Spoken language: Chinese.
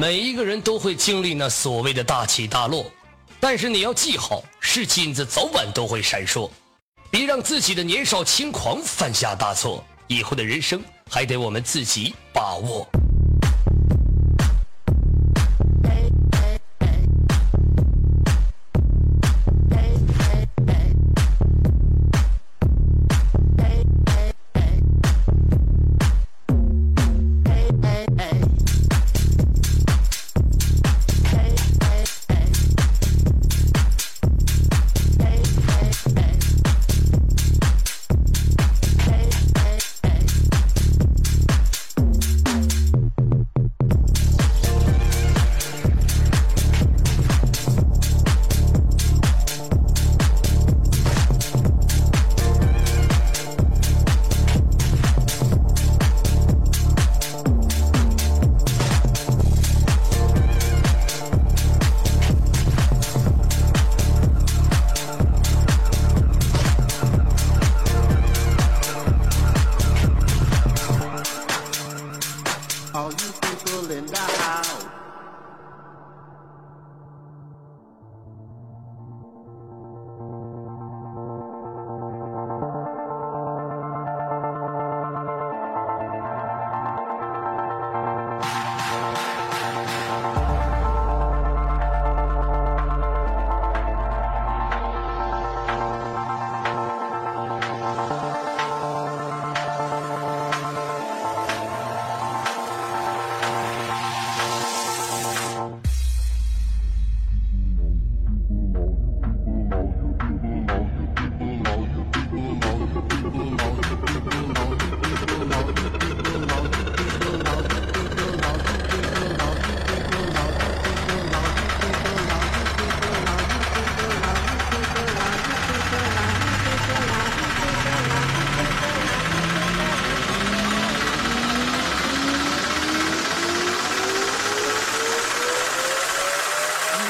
每一个人都会经历那所谓的大起大落，但是你要记好，是金子早晚都会闪烁。别让自己的年少轻狂犯下大错，以后的人生还得我们自己把握。All you people in the house.